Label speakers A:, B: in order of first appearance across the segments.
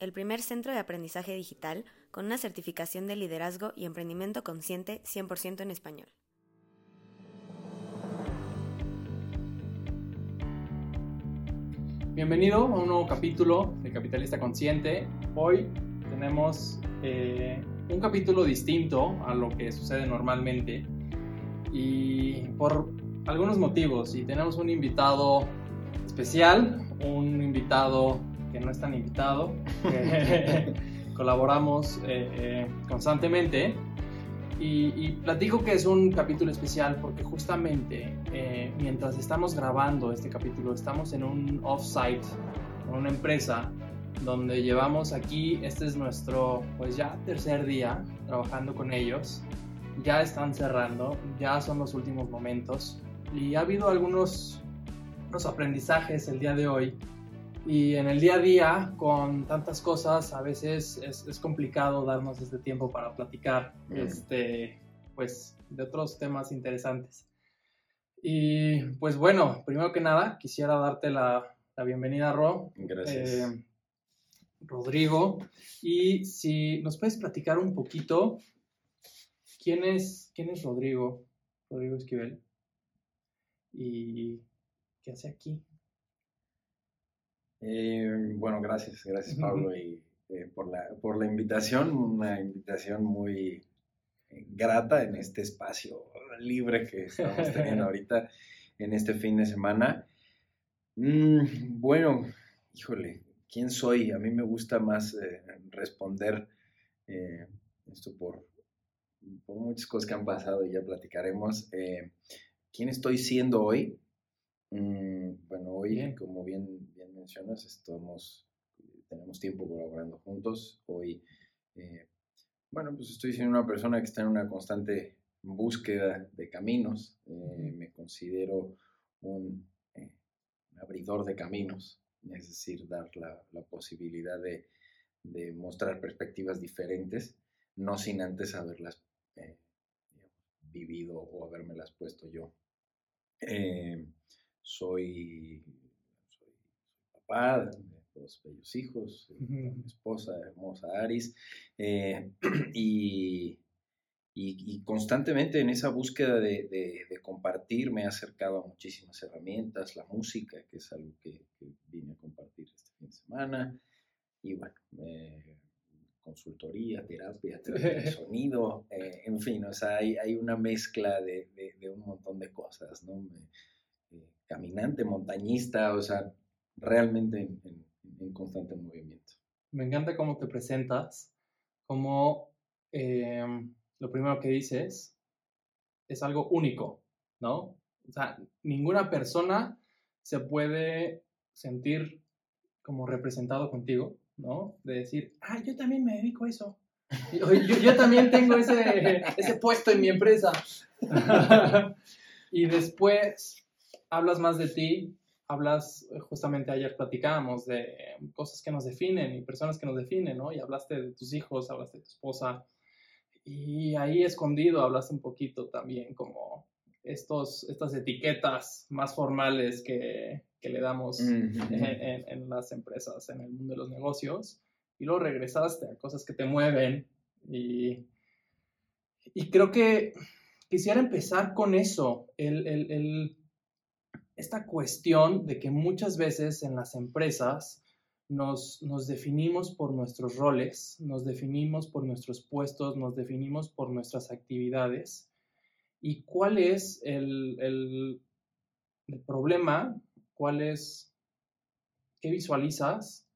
A: el primer centro de aprendizaje digital con una certificación de liderazgo y emprendimiento consciente 100% en español.
B: Bienvenido a un nuevo capítulo de Capitalista Consciente. Hoy tenemos eh, un capítulo distinto a lo que sucede normalmente y por algunos motivos. Y tenemos un invitado especial, un invitado que no es tan invitado, que colaboramos eh, eh, constantemente. Y, y, platico que es un capítulo especial porque justamente eh, mientras estamos grabando este capítulo estamos en un off-site, en una empresa donde llevamos aquí, este es nuestro pues ya tercer día trabajando con ellos, ya están cerrando, ya son los últimos momentos. Y ha habido algunos, algunos aprendizajes el día de hoy y en el día a día, con tantas cosas, a veces es, es complicado darnos este tiempo para platicar mm. este, pues, de otros temas interesantes. Y pues bueno, primero que nada, quisiera darte la, la bienvenida, Ro.
C: Gracias. Eh,
B: Rodrigo. Y si nos puedes platicar un poquito, ¿quién es, quién es Rodrigo? Rodrigo Esquivel. ¿Y qué hace aquí?
C: Eh, bueno, gracias, gracias Pablo y, eh, por, la, por la invitación, una invitación muy eh, grata en este espacio libre que estamos teniendo ahorita en este fin de semana. Mm, bueno, híjole, ¿quién soy? A mí me gusta más eh, responder eh, esto por, por, muchas cosas que han pasado y ya platicaremos. ¿Quién estoy siendo hoy? Mm, bueno, hoy, como bien mencionas, estamos, tenemos tiempo colaborando juntos. Hoy, eh, bueno, pues estoy siendo una persona que está en una constante búsqueda de caminos. Eh, me considero un, eh, abridor de caminos, es decir, dar la, la posibilidad de, de, mostrar perspectivas diferentes, no sin antes haberlas eh, vivido o habérmelas puesto yo. Eh, soy papá de dos bellos hijos, uh -huh. mi esposa hermosa Aris, eh, y, y, y, constantemente en esa búsqueda de, de, de, compartir me he acercado a muchísimas herramientas, la música, que es algo que, que vine a compartir este fin de semana, y bueno, eh, consultoría, terapia, terapia de sonido, eh, en fin, o sea, hay, hay una mezcla de, de, un montón de cosas, ¿no? Me, eh, caminante, montañista, o sea, realmente en, en, en, constante movimiento.
B: Me encanta cómo te presentas, cómo eh, lo primero que dices es algo único, ¿no? O sea, ninguna persona se puede sentir como representado contigo, ¿no? De decir, ah, yo también me dedico a eso. Yo, también tengo ese puesto en mi empresa. y después hablas más de ti, hablas, eh, justamente ayer platicábamos de cosas que nos definen y personas que nos definen, ¿no? Y hablaste de tus hijos, hablaste de tu esposa. Y ahí escondido hablaste un poquito también como estos, estas etiquetas más formales que, que le damos mm -hmm. en, en, en, las empresas, en el mundo de los negocios. Y luego regresaste a cosas que te mueven. Y, y creo que quisiera empezar con eso, el, el, el esta cuestión de que muchas veces en las empresas nos, nos, definimos por nuestros roles, nos definimos por nuestros puestos, nos definimos por nuestras actividades. ¿Y cuál es el, el, problema? ¿Cuál es, qué visualizas?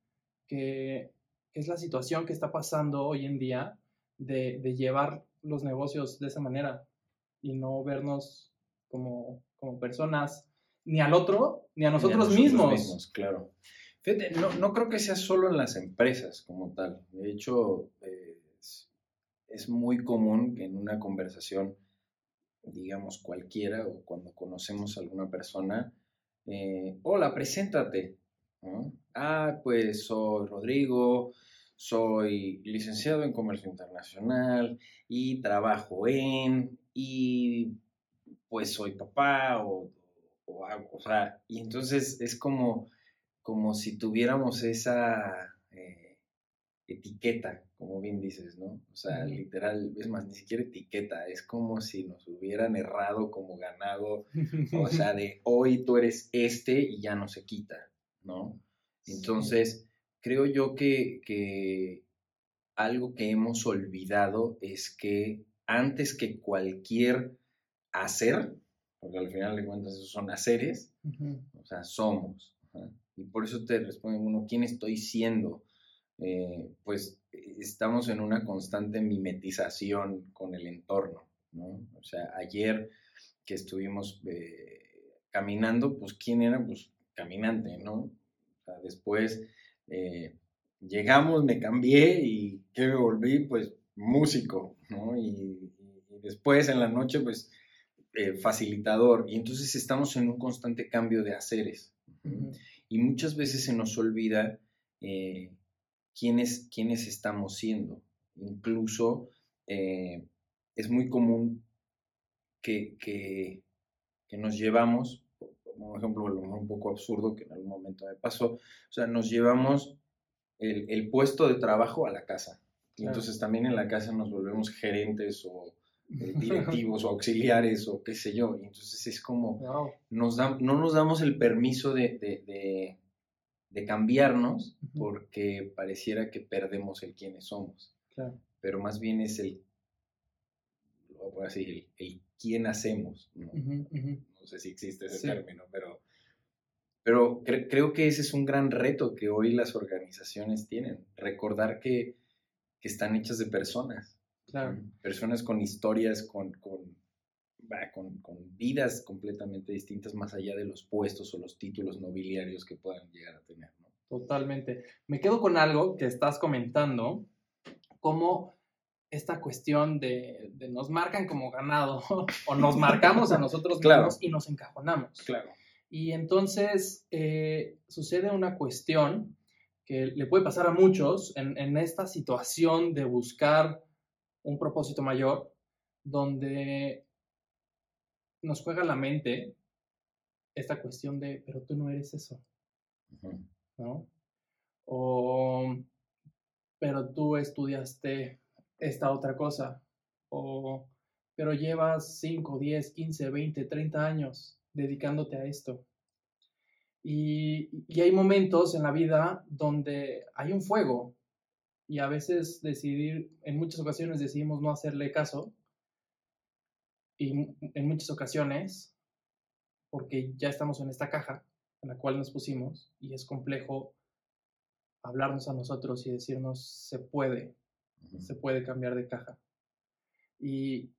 B: ¿Qué, ¿Qué, es la situación que está pasando hoy en día de, de llevar los negocios de esa manera y no vernos como, como personas ni al otro, ni a nosotros, ni a nosotros mismos. mismos.
C: Claro. no, no, creo que sea solo en las empresas como tal. De hecho, es, muy común que en una conversación, digamos cualquiera, o cuando conocemos a alguna persona, eh, hola, preséntate. Ah, pues soy Rodrigo, soy licenciado en comercio internacional y trabajo en, y pues soy papá o, o, o sea, y entonces es como como si tuviéramos esa eh, etiqueta, como bien dices, ¿no? O sea, literal, es más, ni siquiera etiqueta, es como si nos hubieran errado como ganado, o sea, de hoy tú eres este y ya no se quita, ¿no? Entonces, creo yo que, que algo que hemos olvidado es que antes que cualquier hacer, porque al final de cuentas esos son haceres, o sea, somos. Y por eso te responde uno, ¿quién estoy siendo? Eh, pues estamos en una constante mimetización con el entorno, ¿no? O sea, ayer que estuvimos eh, caminando, pues ¿quién era? Pues caminante, ¿no? O sea, después eh, llegamos, me cambié y ¿qué me volví? Pues músico, ¿no? Y, después en la noche, pues facilitador. Y entonces estamos en un constante cambio de haceres. Y muchas veces se nos olvida eh, quiénes, quiénes, estamos siendo. Incluso eh, es muy común que, que, nos llevamos, como ejemplo, un poco absurdo que en algún momento me pasó, o sea, nos llevamos el, puesto de trabajo a la casa. Y entonces también en la casa nos volvemos gerentes o eh, directivos o auxiliares o qué sé yo. Y entonces es como, nos no nos damos el permiso de, de, cambiarnos porque pareciera que perdemos el quiénes somos. Pero más bien es el, voy a decir, el, quién hacemos. ¿no? sé si existe ese término, pero, pero creo que ese es un gran reto que hoy las organizaciones tienen. Recordar que, que están hechas de personas Claro. Personas con historias, con, con, con, vidas completamente distintas más allá de los puestos o los títulos nobiliarios que puedan llegar a tener.
B: Totalmente. Me quedo con algo que estás comentando, como esta cuestión de, nos marcan como ganado o nos marcamos a nosotros mismos y nos encajonamos.
C: Claro.
B: Y entonces eh, sucede una cuestión que le puede pasar a muchos en, en esta situación de buscar un propósito mayor donde nos juega la mente esta cuestión de, pero tú no eres eso, ¿no? O, pero tú estudiaste esta otra cosa, o, pero llevas 5, 10, 15, 20, 30 años dedicándote a esto. Y, y hay momentos en la vida donde hay un fuego, y a veces decidir, en muchas ocasiones decidimos no hacerle caso y en muchas ocasiones, porque ya estamos en esta caja en la cual nos pusimos y es complejo hablarnos a nosotros y decirnos se puede, se puede cambiar de caja. Y,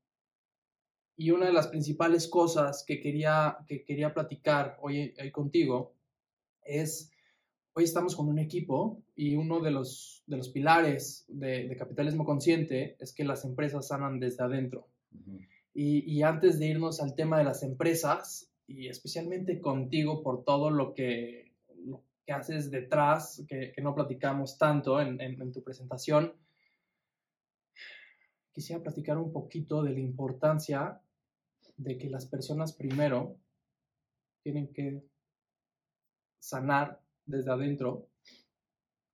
B: y, una de las principales cosas que quería, que quería platicar hoy, hoy contigo es hoy estamos con un equipo y uno de los, de los pilares de, capitalismo consciente es que las empresas sanan desde adentro. y, antes de irnos al tema de las empresas, y especialmente contigo por todo lo que, que haces detrás, que, no platicamos tanto en, en tu presentación, quisiera platicar un poquito de la importancia de que las personas primero tienen que sanar desde adentro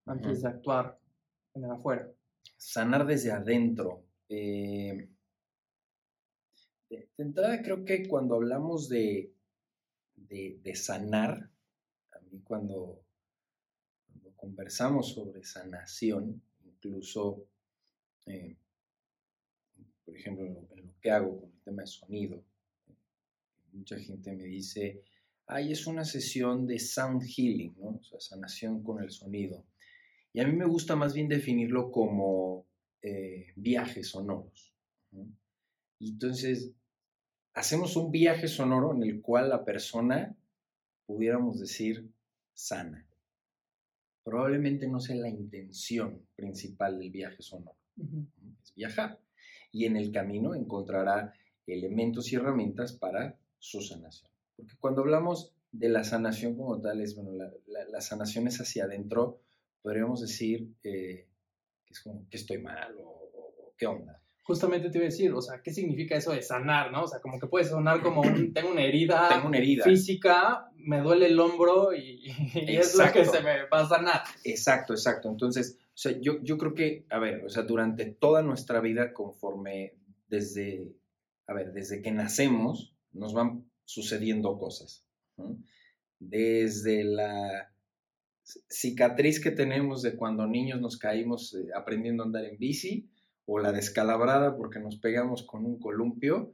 B: antes de actuar en el afuera.
C: Sanar desde adentro. Eh, de, entrada creo que cuando hablamos de, de, sanar, a mí cuando, conversamos sobre sanación, incluso, eh, por ejemplo, en lo que hago con el tema de sonido, mucha gente me dice, ahí es una sesión de sound healing, ¿no? O sea, sanación con el sonido. Y a mí me gusta más bien definirlo como eh, viajes sonoros. Y entonces, hacemos un viaje sonoro en el cual la persona, pudiéramos decir, sana. probablemente no sea la intención principal del viaje sonoro. Es viajar. Y en el camino encontrará elementos y herramientas para su sanación. Porque cuando hablamos de la sanación como tal, es, bueno, la, sanación es hacia adentro, podríamos decir eh, que es como que estoy mal o qué onda
B: justamente te iba a decir, o sea, ¿qué significa eso de sanar, no? O sea, como que puede sonar como un, tengo una herida,
C: tengo una herida.
B: física, me duele el hombro y, es lo que se me va a sanar.
C: Exacto, exacto. Entonces, o sea, yo, yo creo que, a ver, o sea, durante toda nuestra vida, conforme desde, a ver, desde que nacemos, nos van sucediendo cosas. Desde la cicatriz que tenemos de cuando niños nos caímos eh, aprendiendo a andar en bici, o la descalabrada porque nos pegamos con un columpio,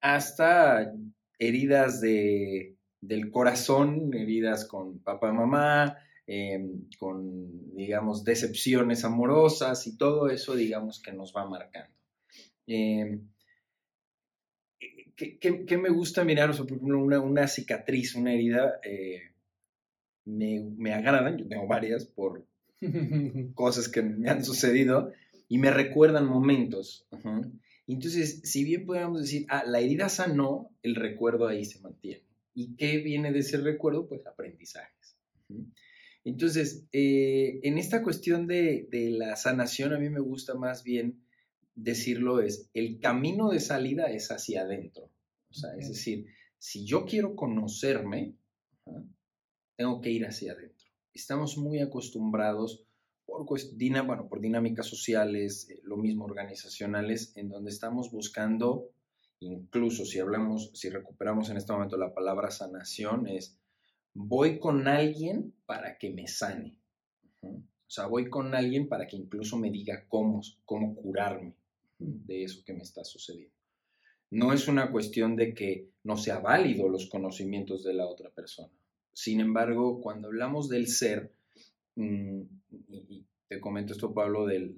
C: hasta heridas de, del corazón, heridas con papá, mamá, em, con, digamos, decepciones amorosas y todo eso, digamos, que nos va marcando. Em, ¿qué, me gusta mirar? O sea, por ejemplo, una, cicatriz, una herida, eh, me, me agradan, yo tengo varias por cosas que me han sucedido, y me recuerdan momentos. Entonces, si bien podemos decir, ah, la herida sanó, el recuerdo ahí se mantiene. ¿Y qué viene de ese recuerdo? Pues aprendizajes. Entonces, eh, en esta cuestión de, la sanación, a mí me gusta más bien decirlo es, el camino de salida es hacia adentro. O sea, es decir, si yo quiero conocerme, tengo que ir hacia adentro. Estamos muy acostumbrados por, bueno, por dinámicas sociales, eh, lo mismo organizacionales, en donde estamos buscando, incluso si hablamos, si recuperamos en este momento la palabra sanación, es voy con alguien para que me sane. O sea, voy con alguien para que incluso me diga cómo, cómo curarme de eso que me está sucediendo. No es una cuestión de que no sea válido los conocimientos de la otra persona. Sin embargo, cuando hablamos del ser, mm, y, te comento esto, Pablo, del,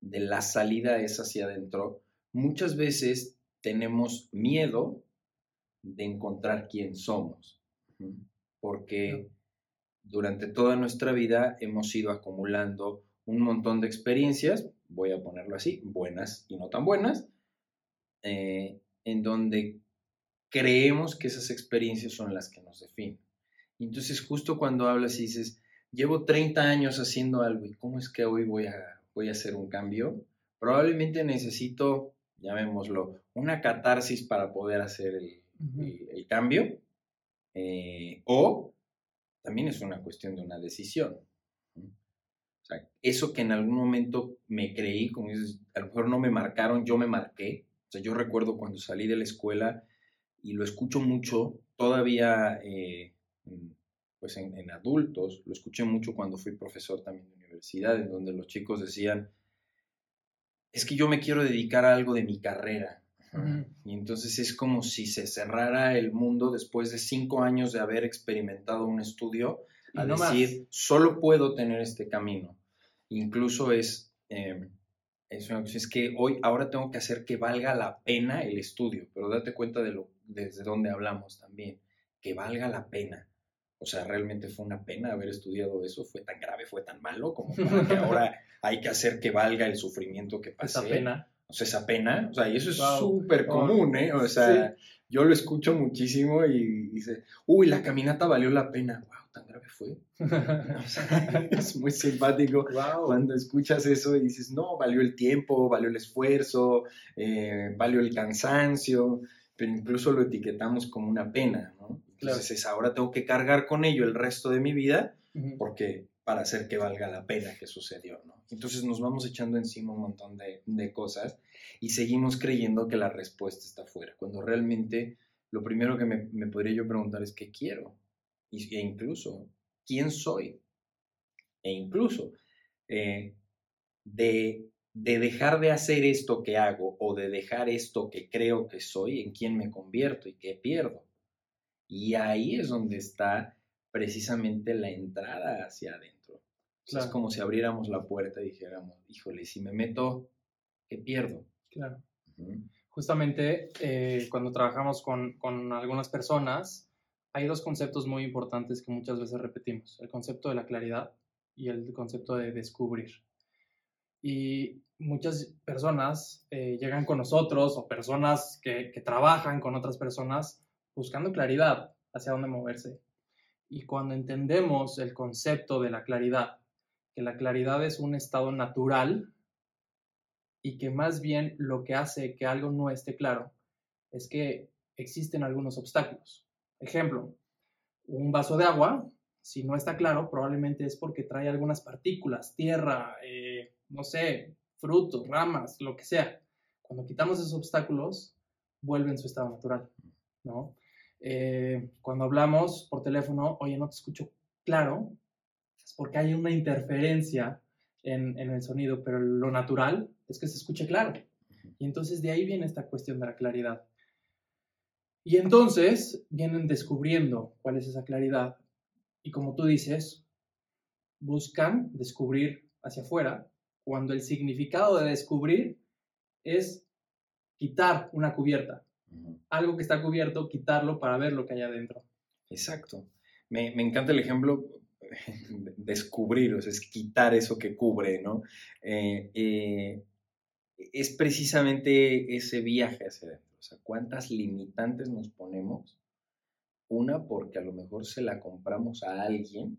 C: de la salida es hacia adentro, muchas veces tenemos miedo de encontrar quién somos, porque durante toda nuestra vida hemos ido acumulando un montón de experiencias, voy a ponerlo así, buenas y no tan buenas, eh, en donde creemos que esas experiencias son las que nos definen. entonces justo cuando hablas y dices, llevo 30 años haciendo algo y cómo es que hoy voy a, voy a hacer un cambio, probablemente necesito, llamémoslo, una catarsis para poder hacer el, cambio, eh, o también es una cuestión de una decisión. Sea, eso que en algún momento me creí, como dices, a lo mejor no me marcaron, yo me marqué. O sea, yo recuerdo cuando salí de la escuela y lo escucho mucho, todavía eh, pues en, adultos, lo escuché mucho cuando fui profesor también de universidad, en donde los chicos decían, es que yo me quiero dedicar a algo de mi carrera. Y entonces es como si se cerrara el mundo después de cinco años de haber experimentado un estudio, a decir, solo puedo tener este camino. Incluso es, eh, es, es, que hoy, ahora tengo que hacer que valga la pena el estudio, pero date cuenta de lo, desde dónde hablamos también, que valga la pena. O sea, realmente fue una pena haber estudiado eso, fue tan grave, fue tan malo, como que ahora hay que hacer que valga el sufrimiento que pasé.
B: Esa pena.
C: O sea, esa pena, o sea, y eso es súper común, ¿eh? O sea, yo lo escucho muchísimo y dice, uy, la caminata valió la pena. Wow, tan grave fue. es muy simpático cuando escuchas eso y dices, no, valió el tiempo, valió el esfuerzo, eh, valió el cansancio, pero incluso lo etiquetamos como una pena, ¿no? Entonces ahora tengo que cargar con ello el resto de mi vida porque para hacer que valga la pena que sucedió, ¿no? Entonces nos vamos echando encima un montón de, de cosas y seguimos creyendo que la respuesta está fuera, cuando realmente lo primero que me, me podría yo preguntar es qué quiero e incluso quién soy e incluso eh, de, de dejar de hacer esto que hago o de dejar esto que creo que soy, en quién me convierto y qué pierdo. Y ahí es donde está precisamente la entrada hacia adentro. Es como si abriéramos la puerta y dijéramos, híjole, si me meto, ¿qué pierdo?
B: Claro. Justamente eh, cuando trabajamos con, con, algunas personas, hay dos conceptos muy importantes que muchas veces repetimos, el concepto de la claridad y el concepto de descubrir. Y muchas personas eh, llegan con nosotros o personas que, que trabajan con otras personas buscando claridad hacia dónde moverse. Y cuando entendemos el concepto de la claridad, que la claridad es un estado natural y que más bien lo que hace que algo no esté claro es que existen algunos obstáculos. Ejemplo, un vaso de agua, si no está claro, probablemente es porque trae algunas partículas, tierra, eh, no sé, frutos, ramas, lo que sea. Cuando quitamos esos obstáculos, vuelve en su estado natural, ¿no? Eh, cuando hablamos por teléfono, oye, no te escucho claro, es porque hay una interferencia en, en el sonido, pero lo natural es que se escuche claro. Y entonces de ahí viene esta cuestión de la claridad. Y entonces vienen descubriendo cuál es esa claridad. Y como tú dices, buscan descubrir hacia afuera cuando el significado de descubrir es quitar una cubierta. Algo que está cubierto, quitarlo para ver lo que hay adentro.
C: Exacto. Me, me encanta el ejemplo descubrir, o sea, es quitar eso que cubre, ¿no? Eh, eh, es precisamente ese viaje hacia adentro. O sea, ¿cuántas limitantes nos ponemos? Una, porque a lo mejor se la compramos a alguien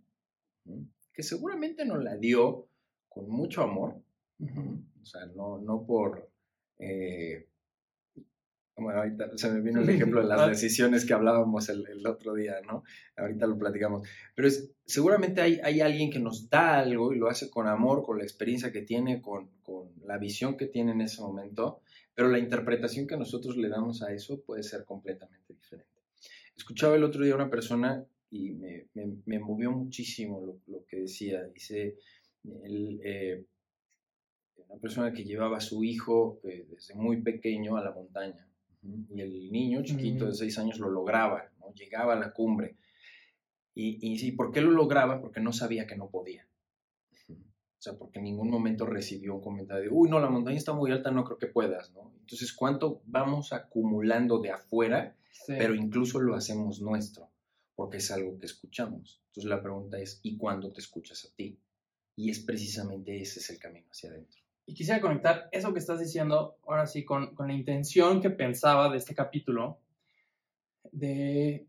C: que seguramente nos la dio con mucho amor. O sea, no, no por eh, bueno, ahorita se me vino el ejemplo de las decisiones que hablábamos el, otro día, ¿no? Ahorita lo platicamos. Pero es, seguramente hay, hay, alguien que nos da algo y lo hace con amor, con la experiencia que tiene, con, la visión que tiene en ese momento, pero la interpretación que nosotros le damos a eso puede ser completamente diferente. Escuchaba el otro día una persona y me, me, movió muchísimo lo, lo, que decía. Dice, el, eh, una persona que llevaba a su hijo eh, desde muy pequeño a la montaña y el niño chiquito de seis años lo lograba, ¿no? llegaba a la cumbre. Y, y, ¿por qué lo lograba? Porque no sabía que no podía. O sea, porque en ningún momento recibió un comentario de, uy, no, la montaña está muy alta, no creo que puedas, ¿no? Entonces, ¿cuánto vamos acumulando de afuera, pero incluso lo hacemos nuestro? Porque es algo que escuchamos. Entonces, la pregunta es, ¿y cuándo te escuchas a ti? Y es precisamente ese es el camino hacia adentro.
B: Y quisiera conectar eso que estás diciendo, ahora sí, con, con la intención que pensaba de este capítulo, de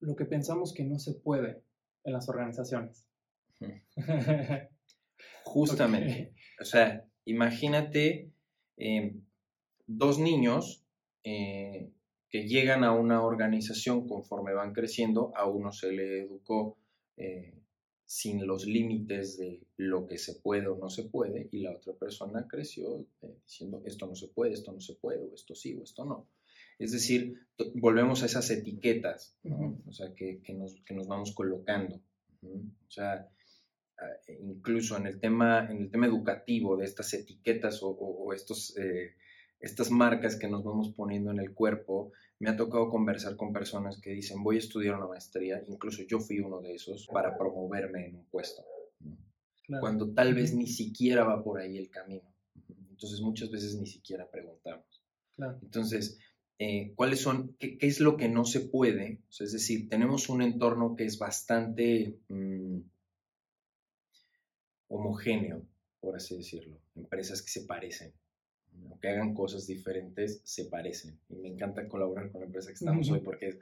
B: lo que pensamos que no se puede en las organizaciones.
C: Justamente. O sea, imagínate eh, dos niños eh, que llegan a una organización conforme van creciendo, a uno se le educó eh, sin los límites de lo que se puede o no se puede, y la otra persona creció eh, diciendo esto no se puede, esto no se puede, o esto sí, o esto no. Es decir, volvemos a esas etiquetas, o sea, que, que, nos, que, nos, vamos colocando. O sea, incluso en el, tema, en el tema educativo de estas etiquetas o, o, estos, eh, estas marcas que nos vamos poniendo en el cuerpo, me ha tocado conversar con personas que dicen, voy a estudiar una maestría, incluso yo fui uno de esos, para promoverme en un puesto, cuando tal vez ni siquiera va por ahí el camino. Entonces muchas veces ni siquiera preguntamos. Entonces, eh, ¿cuáles son, qué, es lo que no se puede? es decir, tenemos un entorno que es bastante mm, homogéneo, por así decirlo, empresas que se parecen, aunque hagan cosas diferentes, se parecen. Y me encanta colaborar con la empresa que estamos hoy porque es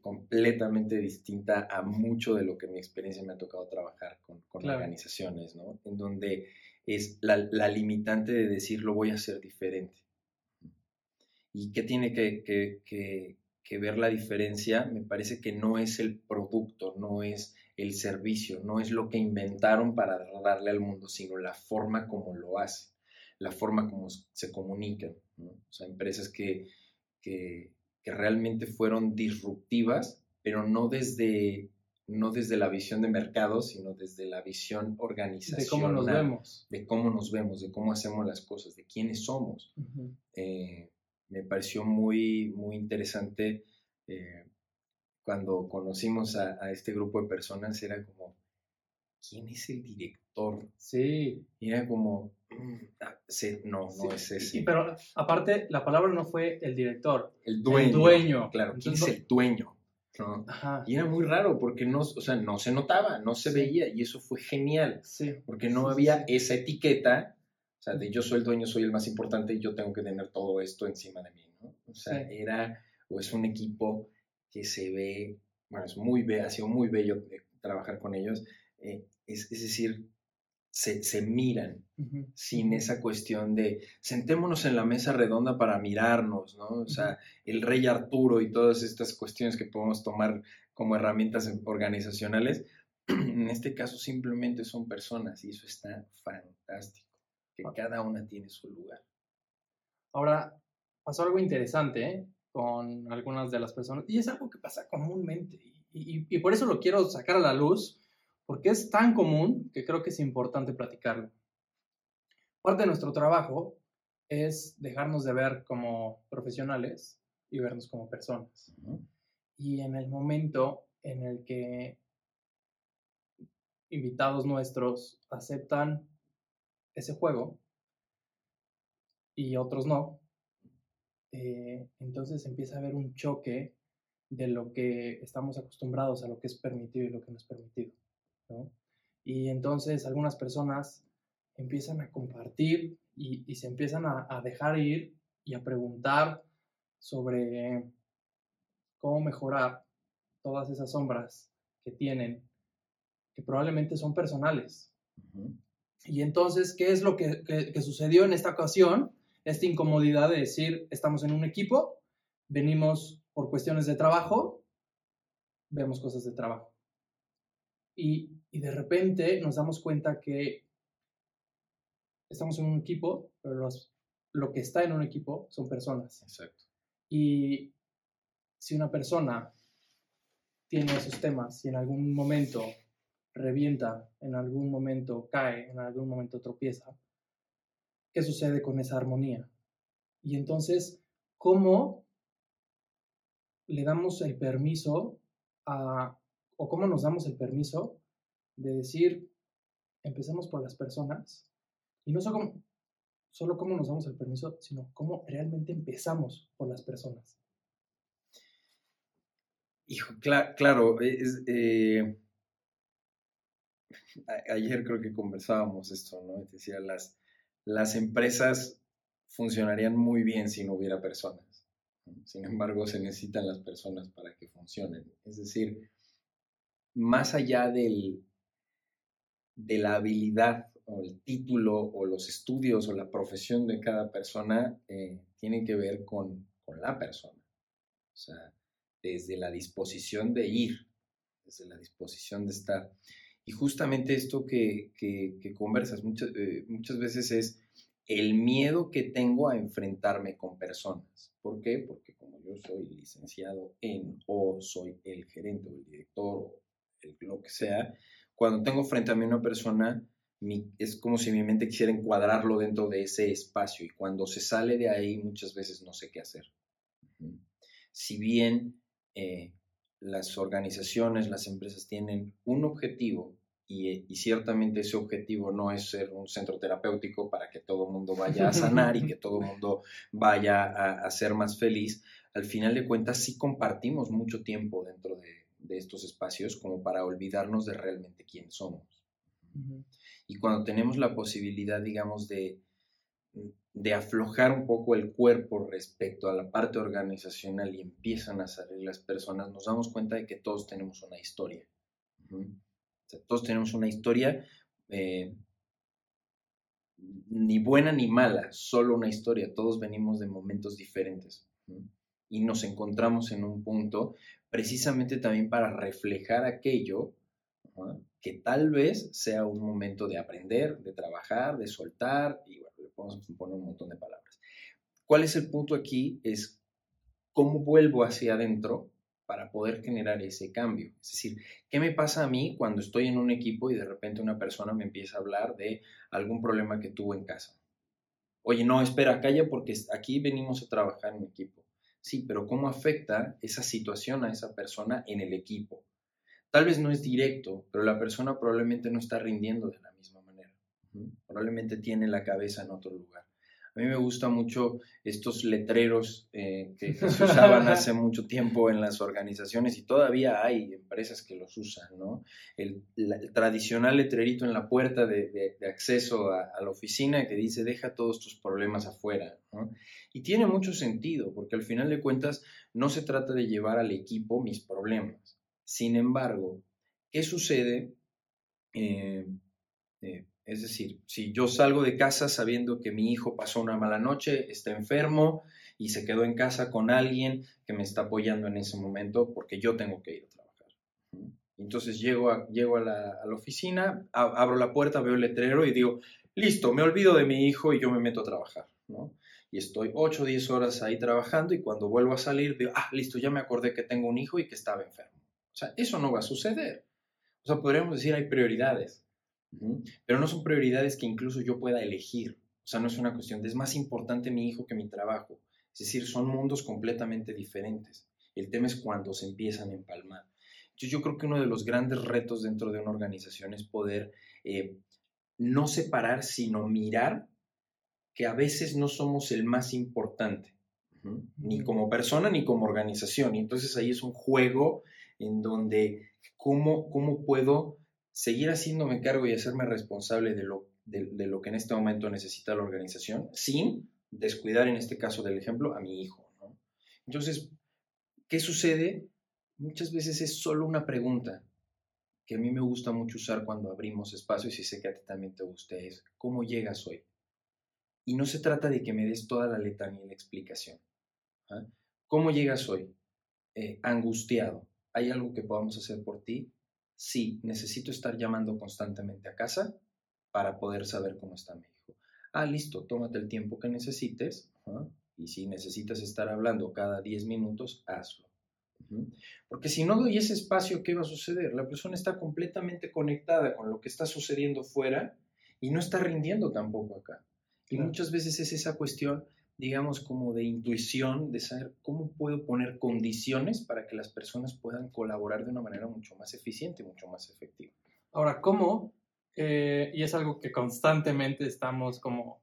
C: completamente distinta a mucho de lo que mi experiencia me ha tocado trabajar con, organizaciones, ¿no? En donde es la, limitante de decir lo voy a hacer diferente. ¿Y qué tiene que, que, que, ver la diferencia? Me parece que no es el producto, no es el servicio, no es lo que inventaron para darle al mundo, sino la forma como lo hace la forma como se comunican. O sea, empresas que, que, realmente fueron disruptivas, pero no desde, no desde la visión de mercado, sino desde la visión organizacional.
B: De cómo nos vemos.
C: De cómo nos vemos, de cómo hacemos las cosas, de quiénes somos. Eh, me pareció muy, muy interesante eh, cuando conocimos a, a, este grupo de personas, era como, ¿quién es el director?
B: Sí.
C: Y era como, mm, ah, sí, no, no es ese.
B: Sí, pero aparte, la palabra no fue el director.
C: El dueño.
B: El dueño.
C: Claro, ¿quién es el dueño? ¿no?
B: Ajá.
C: Y era muy raro porque no, o sea, no se notaba, no se
B: Sí.
C: veía y eso fue genial
B: Sí.
C: porque no
B: Sí, sí,
C: había
B: sí.
C: esa etiqueta, o sea, de yo soy el dueño, soy el más importante y yo tengo que tener todo esto encima de mí, ¿no? O sea,
B: Sí.
C: era, o es un equipo que se ve, bueno, es muy bello, ha sido muy bello eh, trabajar con ellos, eh, es, es decir, se, se miran sin esa cuestión de sentémonos en la mesa redonda para mirarnos, ¿no? O sea, el rey Arturo y todas estas cuestiones que podemos tomar como herramientas organizacionales, en este caso simplemente son personas y eso está fantástico, que cada una tiene su lugar.
B: Ahora, pasó algo interesante ¿eh? Con algunas de las personas, y es algo que pasa comúnmente, y, y- y por eso lo quiero sacar a la luz, porque es tan común que creo que es importante platicarlo. Parte de nuestro trabajo es dejarnos de ver como profesionales y vernos como personas.
C: ¿no?
B: Y en el momento en el que invitados nuestros aceptan ese juego y otros no, eh, entonces empieza a haber un choque de lo que estamos acostumbrados a lo que es permitido y lo que no es permitido. ¿no? Y entonces algunas personas empiezan a compartir y, y se empiezan a, a dejar ir y a preguntar sobre cómo mejorar todas esas sombras que tienen, que probablemente son personales. Y entonces, ¿qué es lo que, que- que sucedió en esta ocasión? Esta incomodidad de decir, estamos en un equipo, venimos por cuestiones de trabajo, vemos cosas de trabajo. Y, y de repente nos damos cuenta que estamos en un equipo, pero los- lo que está en un equipo son personas.
C: Exacto.
B: Y si una persona tiene esos temas y en algún momento revienta, en algún momento cae, en algún momento tropieza, ¿qué sucede con esa armonía? Y entonces, ¿cómo le damos el permiso a, o cómo nos damos el permiso de decir, empecemos por las personas, y no solo cómo, solo cómo nos damos el permiso, sino cómo realmente empezamos por las personas?
C: Hijo, cla- claro, es, eh, ayer creo que conversábamos esto, ¿no? Decía, las, las empresas funcionarían muy bien si no hubiera personas. Sin embargo, se necesitan las personas para que funcionen. Es decir, más allá del, de la habilidad o el título o los estudios o la profesión de cada persona, eh, tiene que ver con, con la persona. O sea, desde la disposición de ir, desde la disposición de estar. Y justamente esto que, conversas muchas, eh, muchas veces es el miedo que tengo a enfrentarme con personas. ¿Por qué? Porque como yo soy licenciado en o soy el gerente o el director o el- lo que sea, cuando tengo frente a mí una persona, es como si mi mente quisiera encuadrarlo dentro de ese espacio y cuando se sale de ahí muchas veces no sé qué hacer. Si bien eh, las organizaciones, las empresas tienen un objetivo y, eh, y ciertamente ese objetivo no es ser un centro terapéutico para que todo el mundo vaya a sanar y que todo el mundo vaya a, a ser más feliz, al final de cuentas sí compartimos mucho tiempo dentro de, de estos espacios como para olvidarnos de realmente quién somos. Y cuando tenemos la posibilidad, digamos, de, de aflojar un poco el cuerpo respecto a la parte organizacional y empiezan a salir las personas, nos damos cuenta de que todos tenemos una historia. Ujú. O todos tenemos una historia, eh, ni buena ni mala, solo una historia. Todos venimos de momentos diferentes. Y nos encontramos en un punto precisamente también para reflejar aquello que tal vez sea un momento de aprender, de trabajar, de soltar, y bueno, le podemos poner un montón de palabras. ¿Cuál es el punto aquí? Es cómo vuelvo hacia adentro para poder generar ese cambio. Es decir, ¿qué me pasa a mí cuando estoy en un equipo y de repente una persona me empieza a hablar de algún problema que tuvo en casa? Oye, no, espera, calla porque aquí venimos a trabajar en equipo. Sí, pero ¿cómo afecta esa situación a esa persona en el equipo? Tal vez no es directo, pero la persona probablemente no está rindiendo de la misma manera. Probablemente tiene la cabeza en otro lugar. A mí me gusta mucho estos letreros eh, que, se usaban hace mucho tiempo en las organizaciones y todavía hay empresas que los usan, ¿no? El, tradicional letrerito en la puerta de, acceso a, la oficina que dice deja todos tus problemas afuera, ¿no? Y tiene mucho sentido porque al final de cuentas no se trata de llevar al equipo mis problemas. Sin embargo, ¿qué sucede? Eh, eh, es decir, si yo salgo de casa sabiendo que mi hijo pasó una mala noche, está enfermo y se quedó en casa con alguien que me está apoyando en ese momento porque yo tengo que ir a trabajar. Entonces llego a, llego a, la, oficina, abro la puerta, veo el letrero y digo, listo, me olvido de mi hijo y yo me meto a trabajar. Y estoy 8 o 10 horas ahí trabajando y cuando vuelvo a salir digo, ah, listo, ya me acordé que tengo un hijo y que estaba enfermo. O sea, eso no va a suceder. O sea, podríamos decir, hay prioridades. Pero no son prioridades que incluso yo pueda elegir. O sea, no es una cuestión de es más importante mi hijo que mi trabajo. Es decir, son mundos completamente diferentes. El tema es cuando se empiezan a empalmar. Yo creo que uno de los grandes retos dentro de una organización es poder eh, no separar, sino mirar que a veces no somos el más importante, ni como persona ni como organización. Y entonces ahí es un juego en donde cómo, cómo puedo seguir haciéndome cargo y hacerme responsable de lo, de, lo que en este momento necesita la organización, sin descuidar, en este caso del ejemplo, a mi hijo. Entonces, ¿qué sucede? Muchas veces es solo una pregunta que a mí me gusta mucho usar cuando abrimos espacios y sé que a ti también te gusta, es ¿cómo llegas hoy? Y no se trata de que me des toda la letanía y la explicación. ¿ah? ¿Cómo llegas hoy? Eh, angustiado. ¿Hay algo que podamos hacer por ti? Sí, necesito estar llamando constantemente a casa para poder saber cómo está mi hijo. Ah, listo, tómate el tiempo que necesites. Y si necesitas estar hablando cada 10 minutos, hazlo. Porque si no doy ese espacio, ¿qué va a suceder? La persona está completamente conectada con lo que está sucediendo fuera y no está rindiendo tampoco acá. Y muchas veces es esa cuestión digamos, como de intuición, de saber cómo puedo poner condiciones para que las personas puedan colaborar de una manera mucho más eficiente, mucho más efectiva.
B: Ahora, ¿cómo? Eh, y es algo que constantemente estamos como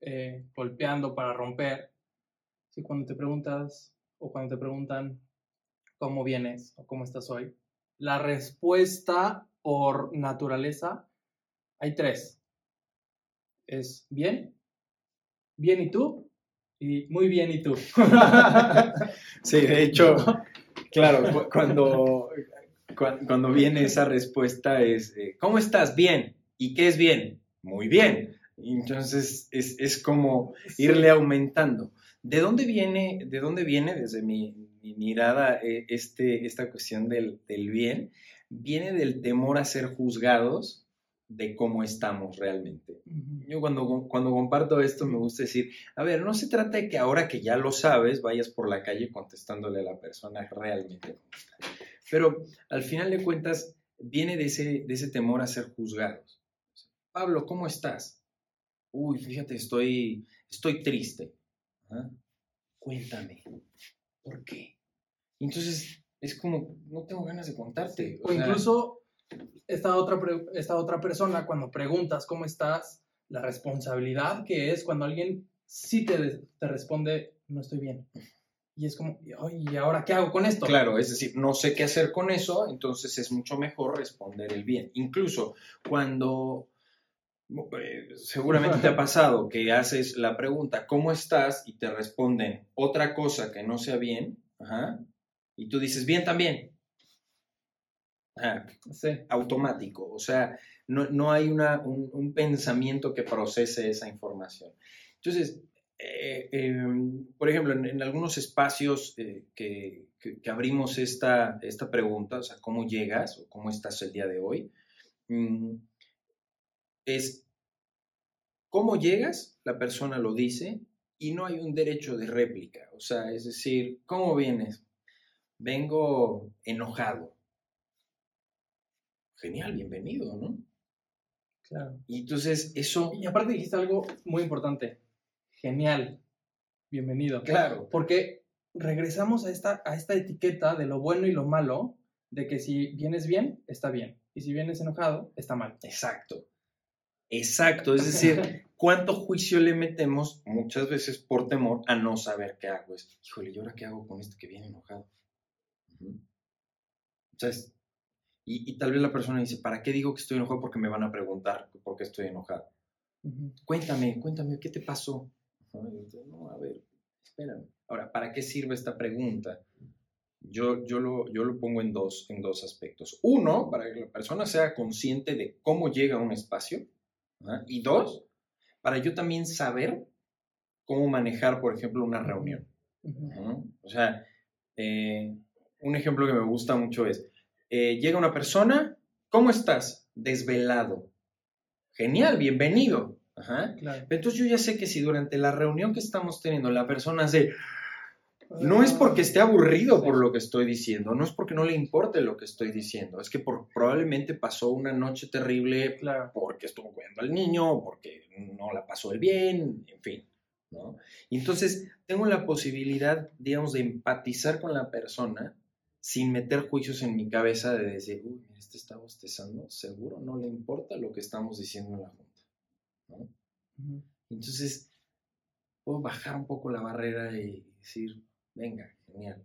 B: eh, golpeando para romper. Si cuando te preguntas o cuando te preguntan cómo vienes o cómo estás hoy, la respuesta por naturaleza hay tres. Es bien, bien y tú, y muy bien y tú.
C: sí, de hecho, claro, cuando, cuando viene esa respuesta es, eh, ¿cómo estás? Bien. ¿Y qué es bien? Muy bien. Entonces es, como irle aumentando. ¿De dónde viene, de dónde viene desde mi, mirada eh, este, esta cuestión del, del, bien? Viene del temor a ser juzgados de cómo estamos realmente. Yo cuando, cuando comparto esto me gusta decir, a ver, no se trata de que ahora que ya lo sabes vayas por la calle contestándole a la persona realmente cómo está. Pero al final de cuentas viene de ese, de ese temor a ser juzgados. Pablo, ¿cómo estás? Uy, fíjate, estoy, estoy triste. ¿Ah? Cuéntame, ¿por qué? Entonces es como, no tengo ganas de contarte.
B: O, incluso esta otra, esta otra persona, cuando preguntas cómo estás, la responsabilidad que es cuando alguien sí te, te responde, no estoy bien. Y es como, ¿y ahora qué hago con esto?
C: Claro, es decir, no sé qué hacer con eso, entonces es mucho mejor responder el bien. Incluso cuando eh, seguramente te ha pasado que haces la pregunta, ¿cómo estás? Y te responden otra cosa que no sea bien, y tú dices, bien también automático. O sea, no, hay un, pensamiento que procese esa información. Entonces, eh, em, por ejemplo, en, algunos espacios eh, que, abrimos esta, esta pregunta, o sea, ¿cómo llegas o cómo estás el día de hoy? Mm, es, ¿cómo llegas? La persona lo dice y no hay un derecho de réplica. O sea, es decir, ¿cómo vienes? Vengo enojado genial, bienvenido, ¿no?
B: Claro.
C: Y entonces eso...
B: Y aparte dijiste algo muy importante, genial, bienvenido.
C: Claro.
B: Porque regresamos a esta, a esta etiqueta de lo bueno y lo malo, de que si vienes bien, está bien, y si vienes enojado, está mal.
C: Exacto. Exacto, es decir, ¿Cuánto juicio le metemos muchas veces por temor a no saber qué hago? Es, híjole, ¿y ahora qué hago con este que viene enojado? ¿Sabes? Y, y, tal vez la persona dice, ¿para qué digo que estoy enojado? Porque me van a preguntar por qué estoy enojado. Cuéntame, cuéntame, ¿qué te pasó? No, a ver, espérame. Ahora, ¿para qué sirve esta pregunta? Yo, yo, lo, yo lo pongo en dos, en dos aspectos. Uno, para que la persona sea consciente de cómo llega a un espacio. Y dos, para yo también saber cómo manejar, por ejemplo, una reunión. O sea, eh, un ejemplo que me gusta mucho es, eh, llega una persona, ¿cómo estás? Desvelado. Genial, bienvenido. Entonces yo ya sé que si durante la reunión que estamos teniendo la persona se... No es porque esté aburrido por lo que estoy diciendo, no es porque no le importe lo que estoy diciendo, es que probablemente pasó una noche terrible porque estuvo cuidando al niño, porque no la pasó el bien, en fin. ¿no? Y entonces tengo la posibilidad, digamos, de empatizar con la persona sin meter juicios en mi cabeza de decir, uy, este está bostezando, seguro no le importa lo que estamos diciendo en la junta. ¿no? Entonces, puedo bajar un poco la barrera y decir, venga, genial.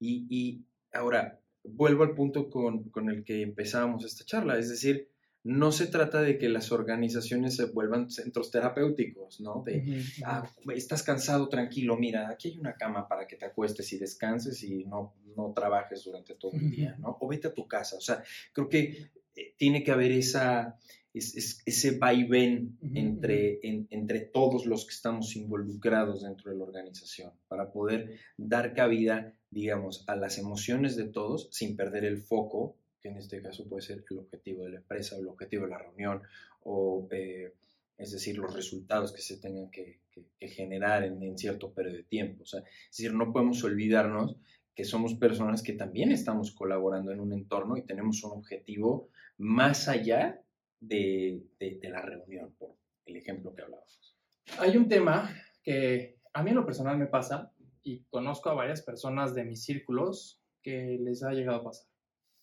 C: Y, y ahora, vuelvo al punto con, con el que empezábamos esta charla, es decir, no se trata de que las organizaciones se vuelvan centros terapéuticos, ¿no? De, ah, estás cansado, tranquilo, mira, aquí hay una cama para que te acuestes y descanses y no, no trabajes durante todo el día, ¿no? O vete a tu casa. O sea, creo que eh, tiene que haber esa, ese vaivén entre, entre todos los que estamos involucrados dentro de la organización para poder dar cabida, digamos, a las emociones de todos sin perder el foco que en este caso puede ser el objetivo de la empresa o el objetivo de la reunión, o eh, es decir, los resultados que se tengan que, generar en, cierto periodo de tiempo. O sea, es decir, no podemos olvidarnos que somos personas que también estamos colaborando en un entorno y tenemos un objetivo más allá de, de la reunión, por el ejemplo que hablábamos.
B: Hay un tema que a mí en lo personal me pasa y conozco a varias personas de mis círculos que les ha llegado a pasar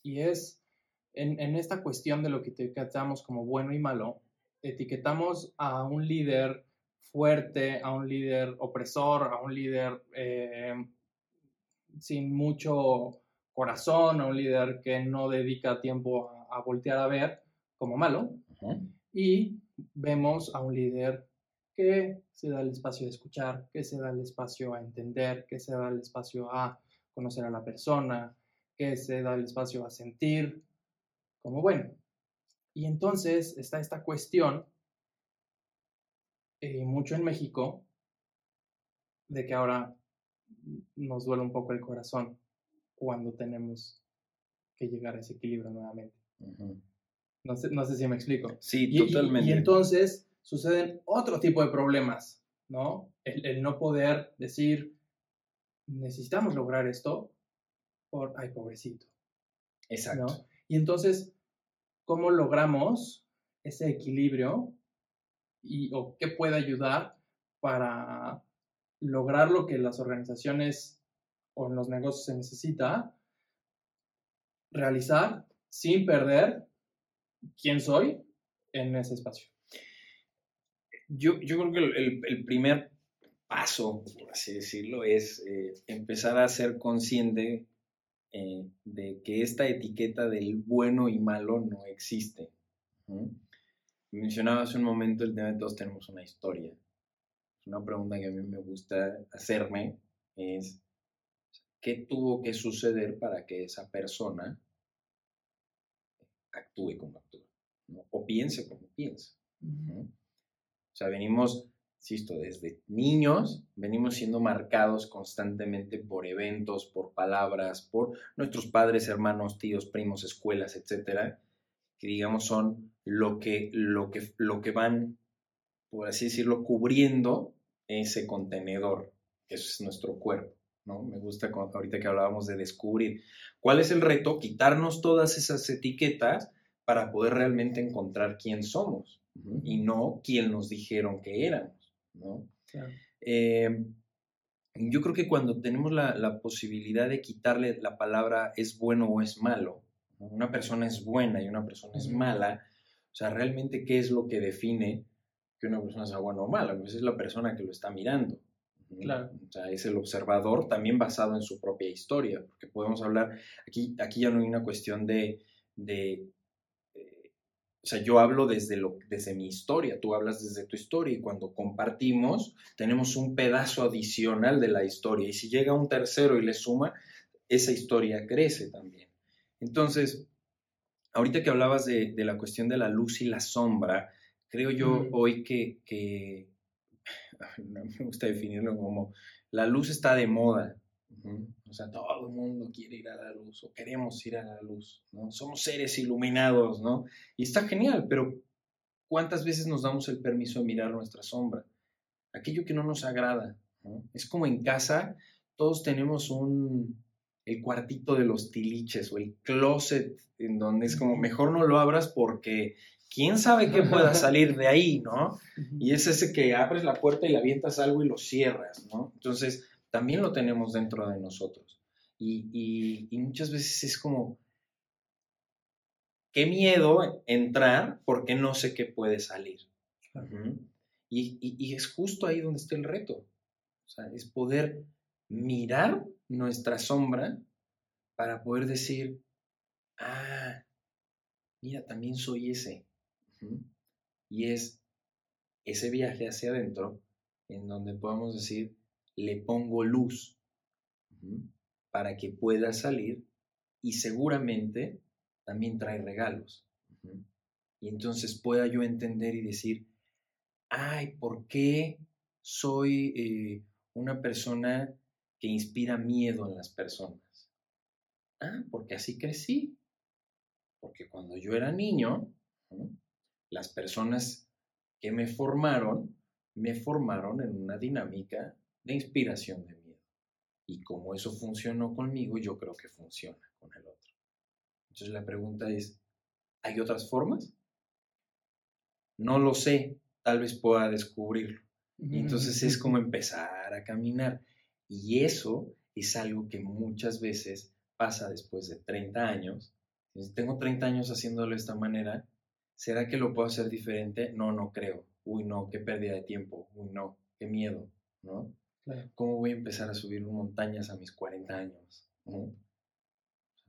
B: y es en, en esta cuestión de lo que etiquetamos como bueno y malo, etiquetamos a un líder fuerte, a un líder opresor, a un líder eh, sin mucho corazón, a un líder que no dedica tiempo a, voltear a ver como malo. Y vemos a un líder que se da el espacio de escuchar, que se da el espacio a entender, que se da el espacio a conocer a la persona, que se da el espacio a sentir como bueno. Y entonces está esta cuestión, eh, mucho en México, de que ahora nos duele un poco el corazón cuando tenemos que llegar a ese equilibrio nuevamente. no, sé, no, sé, si me explico.
C: Sí, totalmente.
B: Y, entonces suceden otro tipo de problemas, ¿no? El, el no poder decir, necesitamos lograr esto, ay, pobrecito.
C: Exacto.
B: Y entonces, ¿cómo logramos ese equilibrio y o qué puede ayudar para lograr lo que las organizaciones o en los negocios se necesita realizar sin perder quién soy en ese espacio?
C: Yo, yo creo que el, el, primer paso, por así decirlo, es eh, empezar a ser consciente eh, de que esta etiqueta del bueno y malo no existe. Mencionaba hace un momento el tema de todos tenemos una historia. Una pregunta que a mí me gusta hacerme es, ¿qué tuvo que suceder para que esa persona actúe como actúa? O piense como piensa. O sea, venimos insisto, desde niños venimos siendo marcados constantemente por eventos, por palabras, por nuestros padres, hermanos, tíos, primos, escuelas, etcétera, que digamos son lo que, lo que, lo que van, por así decirlo, cubriendo ese contenedor, que es nuestro cuerpo. ¿no? Me gusta ahorita que hablábamos de descubrir. ¿Cuál es el reto? Quitarnos todas esas etiquetas para poder realmente encontrar quién somos y no quién nos dijeron que éramos. ¿No? Eh, yo creo que cuando tenemos la, posibilidad de quitarle la palabra es bueno o es malo, una persona es buena y una persona es mala, O sea, realmente, ¿qué es lo que define que una persona sea buena o mala? Pues es la persona que lo está mirando.
B: Claro.
C: O sea, es el observador también basado en su propia historia, porque podemos hablar, aquí, aquí ya no hay una cuestión de, de o sea, yo hablo desde, lo, desde mi historia, tú hablas desde tu historia y cuando compartimos tenemos un pedazo adicional de la historia y si llega un tercero y le suma, esa historia crece también. Entonces, ahorita que hablabas de, de la cuestión de la luz y la sombra, creo yo hoy que, que no me gusta definirlo como la luz está de moda. O sea, todo el mundo quiere ir a la luz o queremos ir a la luz, ¿no? Somos seres iluminados, ¿no? Y está genial, pero ¿cuántas veces nos damos el permiso de mirar nuestra sombra? Aquello que no nos agrada, ¿no? Es como en casa, todos tenemos un, el cuartito de los tiliches o el closet en donde es como, mejor no lo abras porque quién sabe qué pueda salir de ahí, ¿no? Y es ese que abres la puerta y le avientas algo y lo cierras, ¿no? Entonces, también lo tenemos dentro de nosotros. Y, muchas veces es como, qué miedo entrar porque no sé qué puede salir. y, y, es justo ahí donde está el reto. O sea, es poder mirar nuestra sombra para poder decir, ah, mira, también soy ese. Y es ese viaje hacia adentro en donde podemos decir, le pongo luz para que pueda salir y seguramente también trae regalos. Y entonces pueda yo entender y decir, ay, ¿por qué soy eh, una persona que inspira miedo en las personas? Ah, porque así crecí. Porque cuando yo era niño, las personas que me formaron, me formaron en una dinámica de inspiración de miedo. Y como eso funcionó conmigo, yo creo que funciona con el otro. Entonces la pregunta es, ¿hay otras formas? No lo sé, tal vez pueda descubrirlo. entonces es como empezar a caminar. Y eso es algo que muchas veces pasa después de 30 años. Si tengo 30 años haciéndolo de esta manera, ¿será que lo puedo hacer diferente? No, no creo. Uy, no, qué pérdida de tiempo. Uy, no, qué miedo, ¿no? ¿Cómo voy a empezar a subir montañas a mis 40 años? ¿No?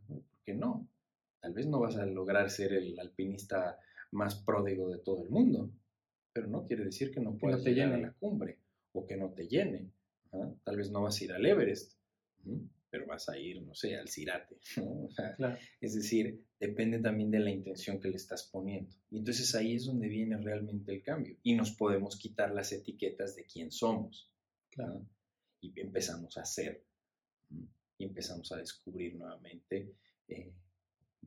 C: ¿Por qué no? Tal vez no vas a lograr ser el alpinista más pródigo de todo el mundo, pero no quiere decir que no puedas llegar a la cumbre o que no te llene. Tal vez no vas a ir al Everest, pero vas a ir, no sé, al Cirate. Es decir, depende también de la intención que le estás poniendo. Y entonces ahí es donde viene realmente el cambio. Y nos podemos quitar las etiquetas de quién somos. Y empezamos a ser. Y empezamos a descubrir nuevamente, eh,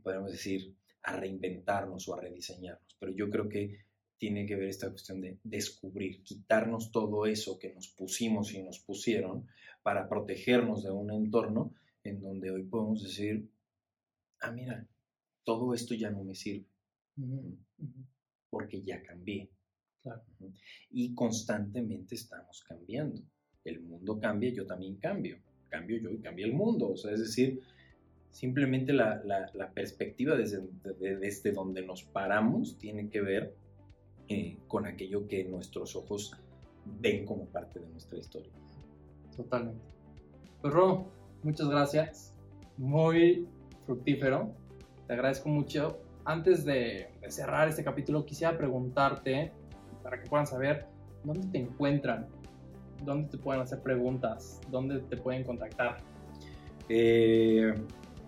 C: podemos decir, a reinventarnos o a rediseñarnos. Pero yo creo que tiene que ver esta cuestión de descubrir, quitarnos todo eso que nos pusimos y nos pusieron para protegernos de un entorno en donde hoy podemos decir, ah, mira, todo esto ya no me sirve, porque ya cambié. Y constantemente estamos cambiando. El mundo cambia, yo también cambio. Cambio yo y cambia el mundo. O sea, es decir, simplemente la, perspectiva desde, desde donde nos paramos tiene que ver eh, con aquello que nuestros ojos ven como parte de nuestra historia.
B: Totalmente. Pues Ro, muchas gracias. Muy fructífero. Te agradezco mucho. Antes de, cerrar este capítulo, quisiera preguntarte, para que puedan saber, ¿dónde te encuentran? ¿Dónde te pueden hacer preguntas? ¿Dónde te pueden contactar?
C: Eh,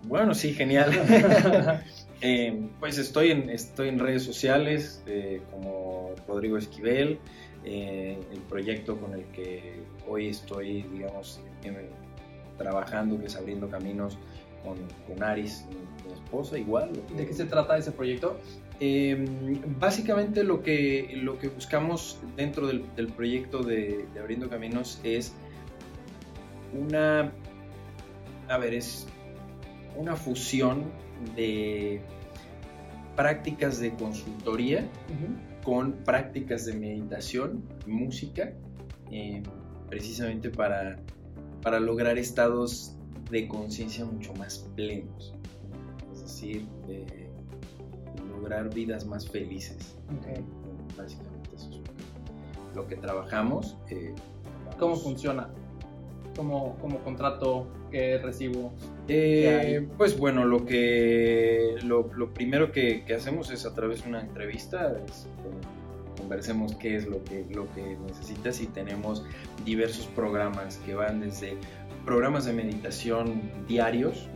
C: bueno, sí, genial. Eh, pues estoy en, estoy en redes sociales eh, como Rodrigo Esquivel, el proyecto con el que hoy estoy, digamos, trabajando, que es abriendo caminos con, con Aris, mi, esposa, igual.
B: ¿De qué se trata ese proyecto?
C: básicamente lo que, lo que buscamos dentro del, proyecto de, de Abriendo Caminos es una, a ver, es una fusión de prácticas de consultoría con prácticas de meditación, música, eh, precisamente para, para lograr estados de conciencia mucho más plenos. Es decir, lograr vidas más felices. Básicamente eso es lo que trabajamos. eh,
B: ¿Cómo funciona? ¿Cómo, cómo contrato? ¿Qué recibo?
C: Eh, pues bueno, lo que lo, lo primero que, que hacemos es a través de una entrevista, es, eh, conversemos qué es lo que, lo que necesitas y tenemos diversos programas que van desde programas de meditación diarios,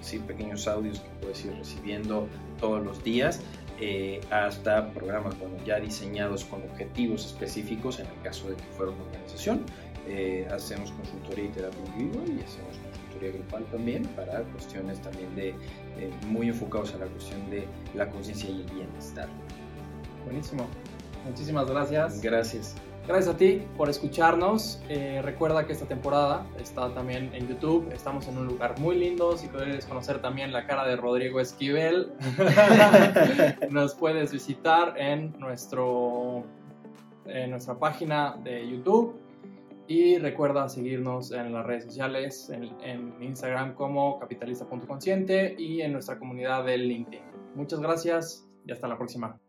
C: sí, pequeños audios que puedes ir recibiendo todos los días, eh, hasta programas bueno, ya diseñados con objetivos específicos en el caso de que fuera una organización. Eh, hacemos consultoría y terapia individual y hacemos consultoría grupal también para cuestiones también de eh, muy enfocados a la cuestión de la conciencia y el bienestar.
B: Buenísimo. Muchísimas gracias.
C: Gracias.
B: Gracias a ti por escucharnos. Eh, recuerda que esta temporada está también en YouTube. Estamos en un lugar muy lindo. Si quieres conocer también la cara de Rodrigo Esquivel, nos puedes visitar en, nuestro, en nuestra página de YouTube. Y recuerda seguirnos en las redes sociales, en, en Instagram como capitalista.consciente y en nuestra comunidad de LinkedIn. Muchas gracias y hasta la próxima.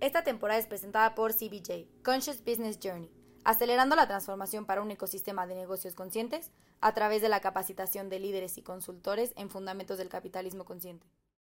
A: Esta temporada es presentada por CBJ, Conscious Business Journey, acelerando la transformación para un ecosistema de negocios conscientes a través de la capacitación de líderes y consultores en fundamentos del capitalismo consciente.